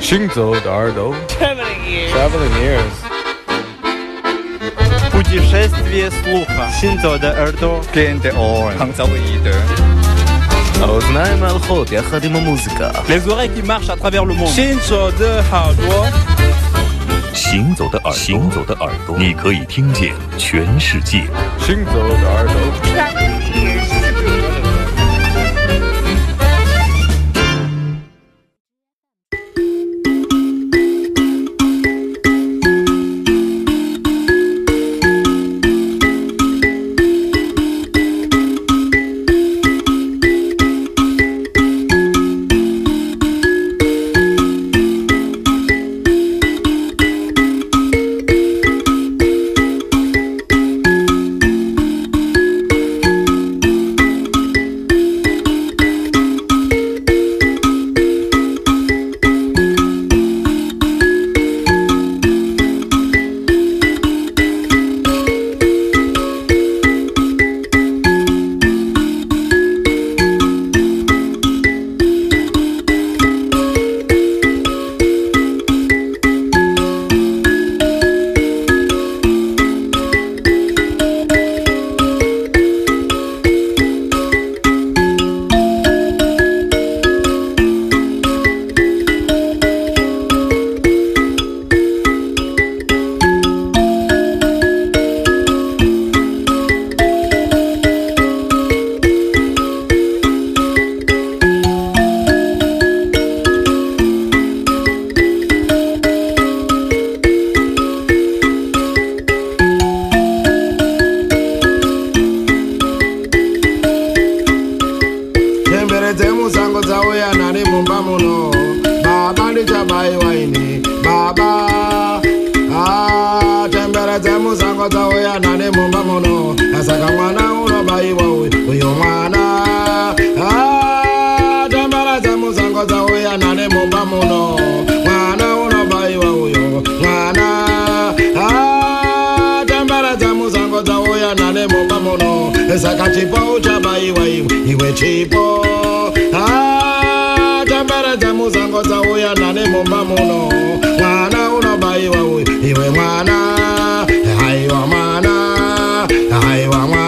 行走的耳朵。Traveling ears。Traveling ears。行走的耳朵。Les oreilles qui marchent à travers le monde。行走的耳朵。行走的耳朵，你可以听见全世界。行走的耳朵。no baba ndichabai waini. Baba temberedze musango dzauya nane mumba muno. Asaka mwana unobayiwa uyo mwana temberedze musango dzauya nane mumba muno. Mwana unobayiwa uyo mwana temberedze musango dzauya nane mumba muno. Saka chipo uchabayiwa iwe chipo musango dzauya nane mumba muno. Mwana unobayiwa uyu iwe mwana. Haiwa mwana. Haiwa mwana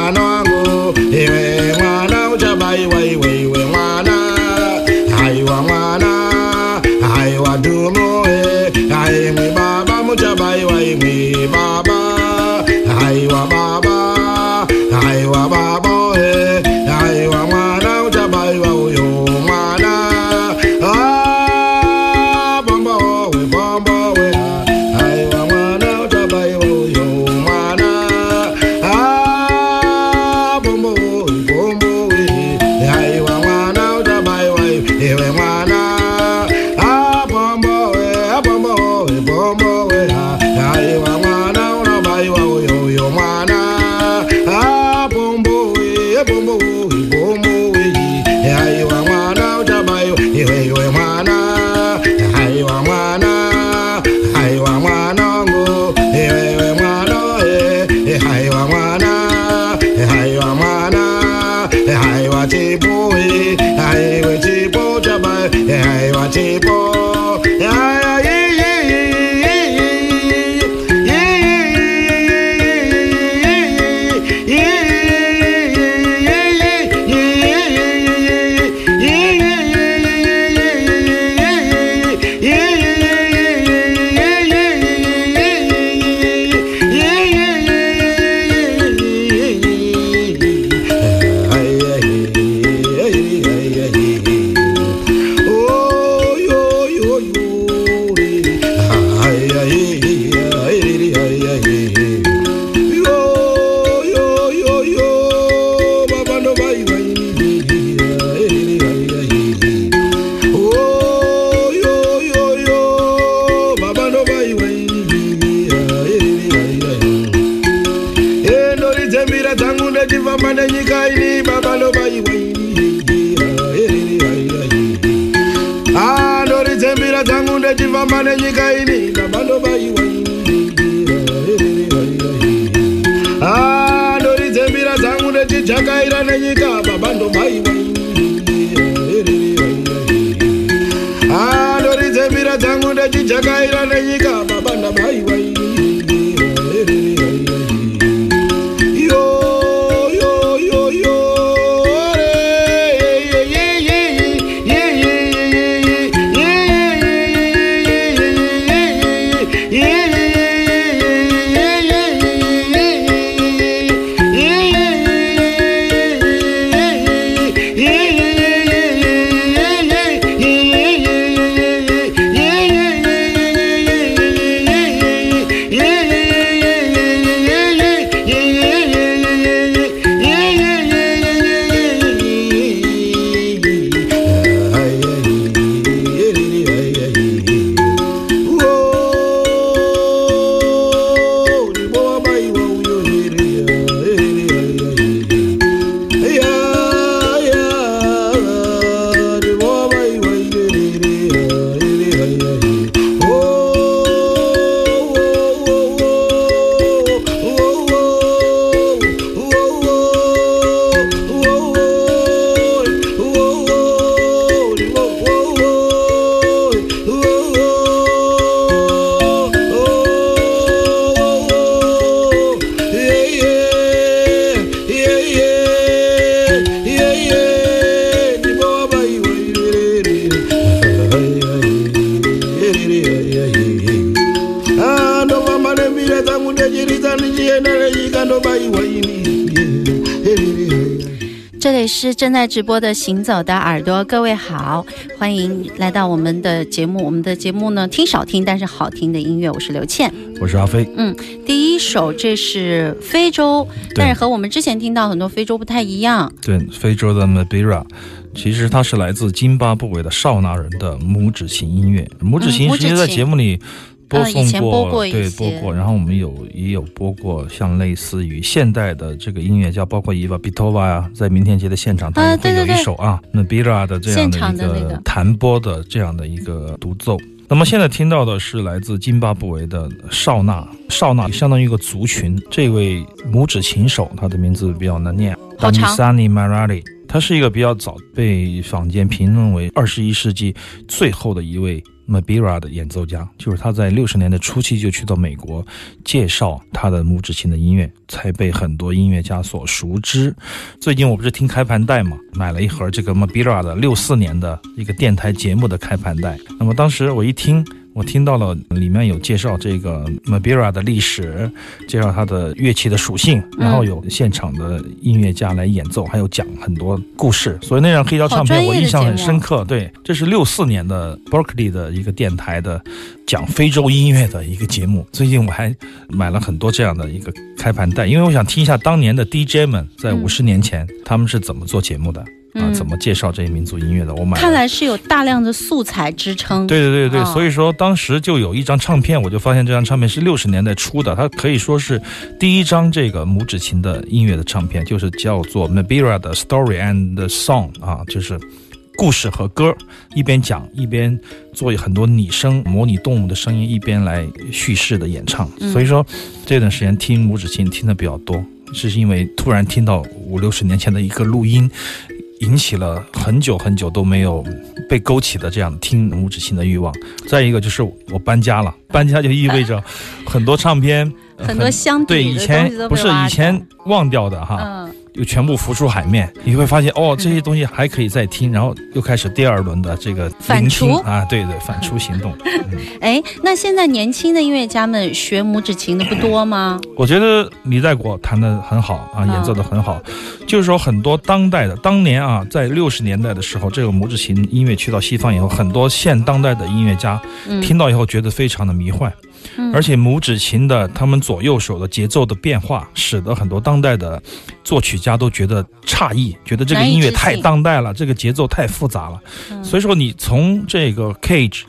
vamane nyika ini babaloba iwaini andoridzembira dzangu ndechifamba nenyika ini babaloba iwaini andoridzembira dzangu ndechijakaira nenyika babandobaiwa andoridzembira dzangu ndechijakaira ne 这里是正在直播的《行走的耳朵》，各位好，欢迎来到我们的节目。我们的节目呢，听少听，但是好听的音乐。我是刘倩，我是阿飞。嗯，第一首这是非洲，但是和我们之前听到很多非洲不太一样。对，非洲的 Mabira，其实它是来自津巴布韦的少纳人的拇指琴音乐。拇指琴其实在节目里。播送过，对，播过。然后我们有也有播过，像类似于现代的这个音乐家，包括伊娃比托瓦呀，在明天节的现场，他会有一首啊，那比拉的这样的一个弹拨的这样的一个独奏。那么现在听到的是来自津巴布韦的少纳，少纳相当于一个族群。这位拇指琴手，他的名字比较难念，好长。Sani Marali，他是一个比较早被坊间评论为二十一世纪最后的一位。Mabira 的演奏家，就是他在六十年代初期就去到美国介绍他的拇指琴的音乐，才被很多音乐家所熟知。最近我不是听开盘带嘛，买了一盒这个 Mabira 的六四年的一个电台节目的开盘带。那么当时我一听。我听到了里面有介绍这个 Mabira 的历史，介绍它的乐器的属性，然后有现场的音乐家来演奏，还有讲很多故事。所以那张黑胶唱片我印象很深刻。对，这是六四年的 Berkeley 的一个电台的讲非洲音乐的一个节目。最近我还买了很多这样的一个开盘带，因为我想听一下当年的 DJ 们在五十年前他们是怎么做节目的。啊，怎么介绍这些民族音乐的？我买看来是有大量的素材支撑。对对对对，所以说当时就有一张唱片，我就发现这张唱片是六十年代出的，它可以说是第一张这个拇指琴的音乐的唱片，就是叫做 Mabira 的 Story and Song 啊，就是故事和歌，一边讲一边做很多拟声，模拟动物的声音，一边来叙事的演唱。所以说这段时间听拇指琴听的比较多，是因为突然听到五六十年前的一个录音。引起了很久很久都没有被勾起的这样听拇指琴的欲望。再一个就是我搬家了，搬家就意味着 很多唱片、很多箱对以前不是以前忘掉的哈。又全部浮出海面，你会发现哦，这些东西还可以再听，然后又开始第二轮的这个反刍啊，对对，反刍行动。哎，那现在年轻的音乐家们学拇指琴的不多吗？我觉得李代国弹的很好啊，演奏的很好。就是说，很多当代的当年啊，在六十年代的时候，这个拇指琴音乐去到西方以后，很多现当代的音乐家听到以后觉得非常的迷幻。而且拇指琴的他们左右手的节奏的变化，使得很多当代的作曲家都觉得诧异，觉得这个音乐太当代了，这个节奏太复杂了。所以说，你从这个 Cage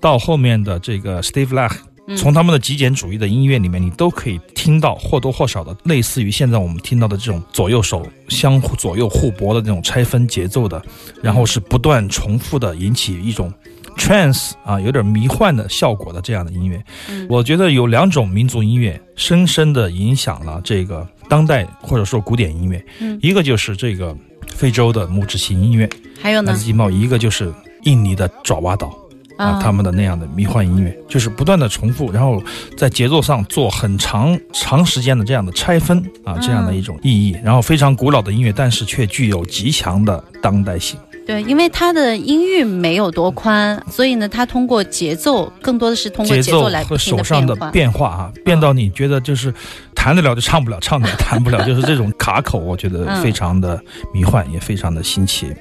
到后面的这个 Steve Lach，从他们的极简主义的音乐里面，你都可以听到或多或少的类似于现在我们听到的这种左右手相互左右互搏的这种拆分节奏的，然后是不断重复的引起一种。trance 啊，有点迷幻的效果的这样的音乐，我觉得有两种民族音乐深深的影响了这个当代或者说古典音乐，一个就是这个非洲的木质琴音乐，还有呢，来自金茂，一个就是印尼的爪哇岛。啊他们的那样的迷幻音乐，就是不断的重复，然后在节奏上做很长长时间的这样的拆分啊，这样的一种意义，然后非常古老的音乐，但是却具有极强的当代性。对，因为他的音域没有多宽，所以呢，他通过节奏，更多的是通过节节奏来不停手上的变化。啊，变到你觉得就是弹得了就唱不了，唱得了 弹不了，就是这种卡口，我觉得嗯非常的迷幻，也非常的新奇。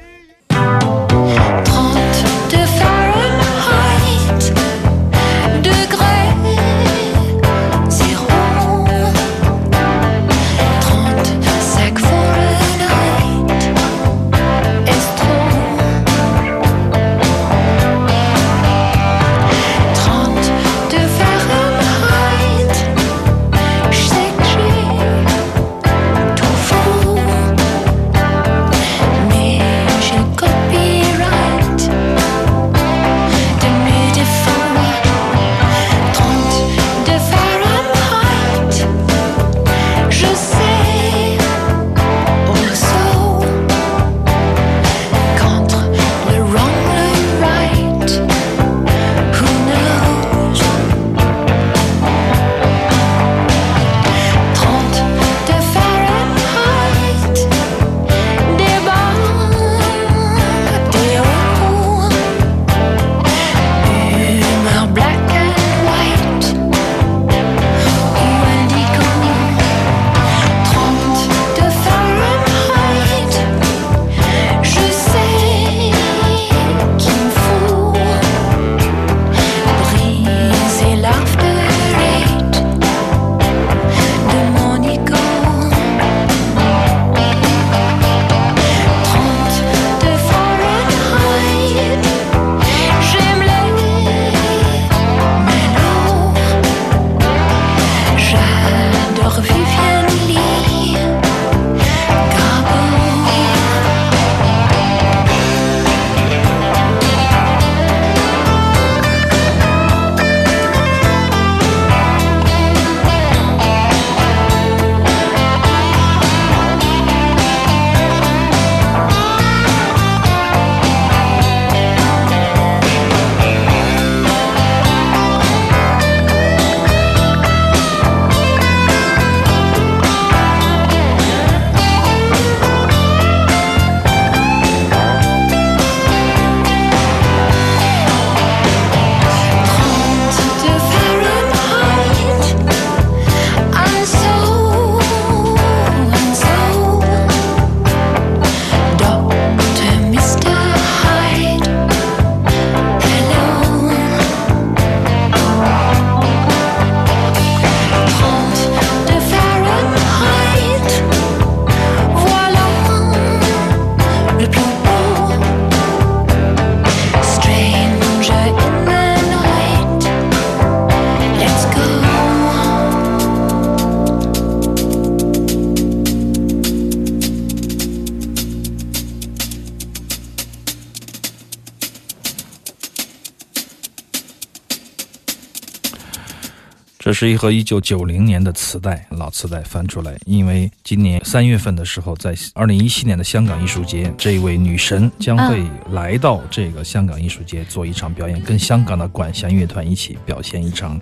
是一盒一九九零年的磁带，老磁带翻出来，因为今年三月份的时候，在二零一七年的香港艺术节，这一位女神将会来到这个香港艺术节做一场表演，跟香港的管弦乐团一起表现一场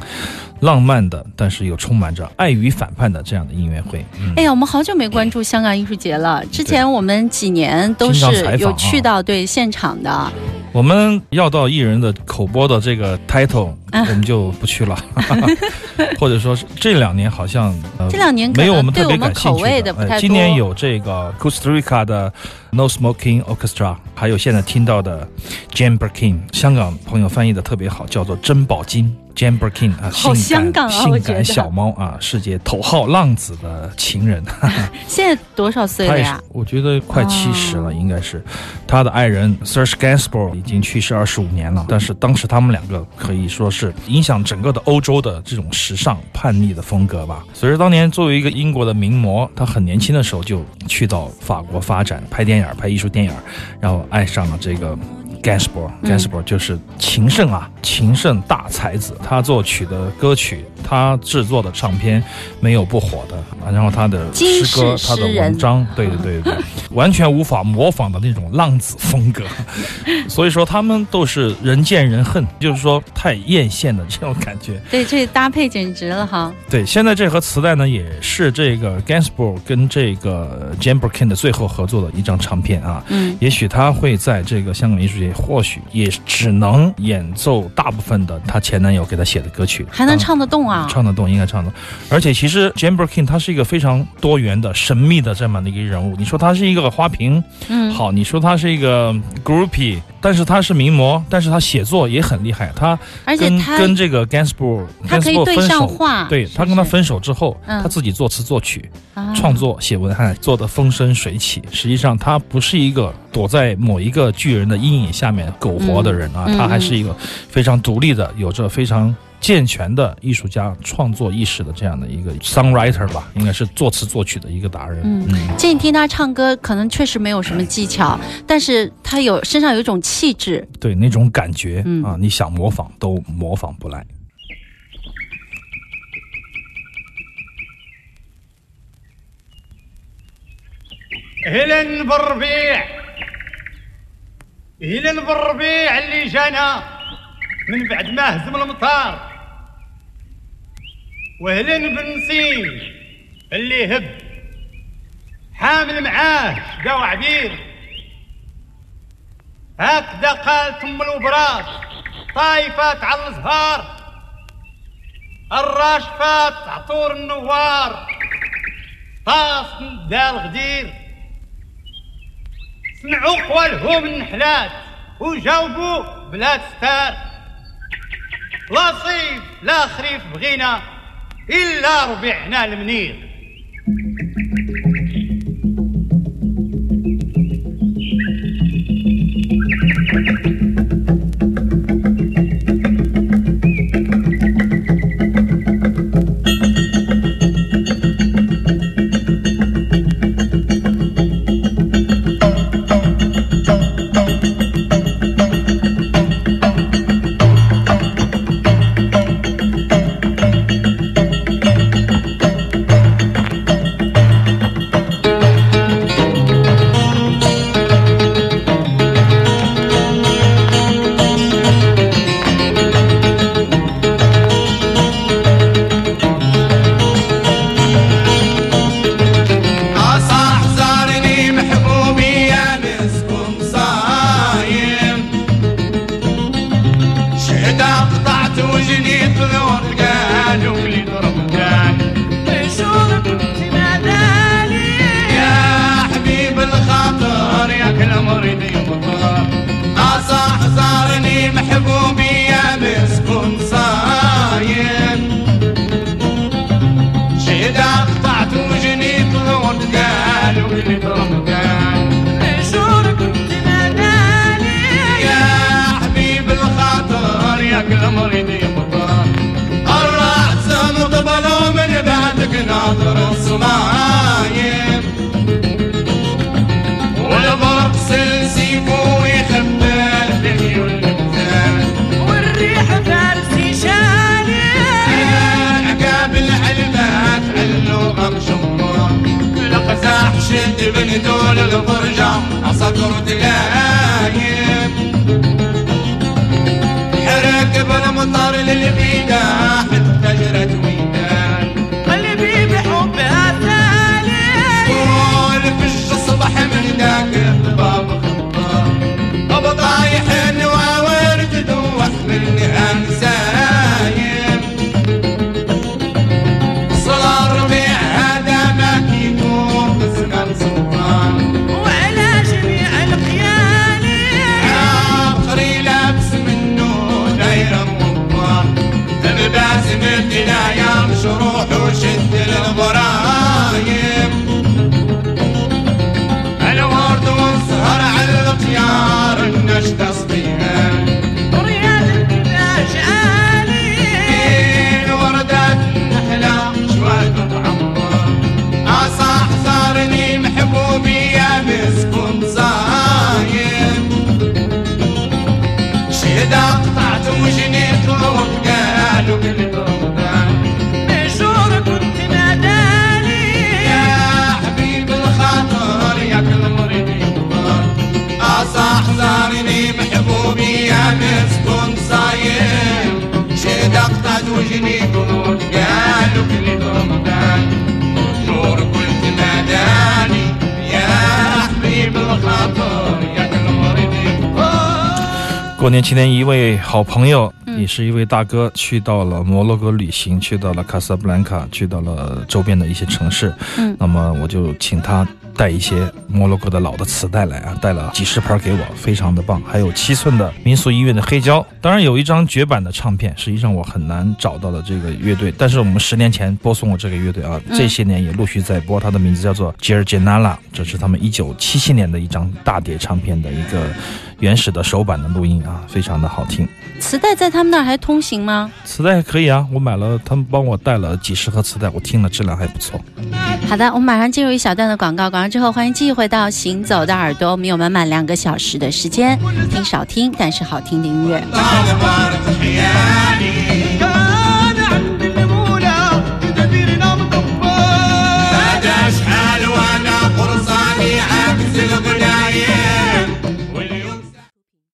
浪漫的，但是又充满着爱与反叛的这样的音乐会。嗯，哎呀，我们好久没关注香港艺术节了。之前我们几年都是有去到对现场的，我们要到艺人的口播的这个 title，、啊。我们就不去了，或者说是这两年好像、呃、这两年没有我们特别感兴趣口味的不太多。呃今年有这个 Costa Rica 的 No Smoking Orchestra，还有现在听到的 Jane Birkin，香港朋友翻译的特别好，叫做珍宝金。Jane Birkin 啊，好性感性感小猫啊，世界头号浪子的情人。现在多少岁了呀？，我觉得快七十了，哦应该是。他的爱人 Serge Gainsbourg 已经去世二十五年了，但是当时他们两个可以说是影响整个的欧洲的这种时尚叛逆的风格吧。所以当年作为一个英国的名模，他很年轻的时候就去到法国发展，拍电影、拍艺术电影，然后爱上了这个。Gainsbourg，Gainsbourg、就是情圣啊，情圣大才子。他作曲的歌曲，他制作的唱片，没有不火的。啊然后他的诗歌，氏他的文章，对对对对，完全无法模仿的那种浪子风格。所以说他们都是人见人恨，就是说太艳羡的这种感觉。对，这搭配简直了哈。对，现在这盒磁带呢，也是这个 Gainsbourg 跟这个 Jane Birkin 的最后合作的一张唱片啊。嗯，也许他会在这个香港艺术节，或许也只能演奏大部分的她前男友给她写的歌曲，还能啊唱得动啊。唱得动，应该唱得动。而且其实 Jane Birkin 他是一个非常多元的、神秘的这么的一个人物。你说他是一个花瓶，嗯，好，你说他是一个 groupie，但是他是名模，但是他写作也很厉害。他跟而且他跟这个 Gainsbourg 他可以对分手，上话，对他跟他分手之后，嗯他自己作词作曲，啊创作写文案，做的风生水起。实际上，他不是一个躲在某一个巨人的阴影下面苟活的人啊，他还是一个非常独立的，有着非常健全的艺术家创作意识的这样的一个 songwriter 吧，应该是作词作曲的一个达人。嗯嗯这你听他唱歌，可能确实没有什么技巧，但是他有身上有一种气质。对那种感觉、嗯啊，你想模仿都模仿不来。هلا بالربيع اللي جانا من بعد ما هزم المطار. وهلا بالنسيم اللي هب حامل معاه شقا وعبير هكذا قالت أم الوبرات طايفات على الزهار الراشفات عطور النوار. طاس دال غدير. سمعوا قوالهم النحلات وجاوبوا بلا ستار لا صيف لا خريف بغينا إلا ربيعنا المنير. تبني دول البرجة عصا كرة الأهل 过年期间，一位好朋友，嗯也是一位大哥，去到了摩洛哥旅行，去到了卡萨布兰卡，去到了周边的一些城市。嗯那么我就请他带一些摩洛哥的老的磁带来啊，带了几十盘给我，非常的棒。还有七寸的民俗音乐的黑胶，当然有一张绝版的唱片，实际上我很难找到的这个乐队，但是我们十年前播送过这个乐队啊，嗯这些年也陆续在播，它的名字叫做 e a n a l a 这是他们一九七七年的一张大碟唱片的一个原始的手版的录音啊，非常的好听。磁带在他们那儿还通行吗？磁带可以啊，我买了，他们帮我带了几十盒磁带，我听了质量还不错。好的，我们马上进入一小段的广告，广告之后欢迎继续回到《行走的耳朵》，我们有满满两个小时的时间，听少听但是好听的音乐。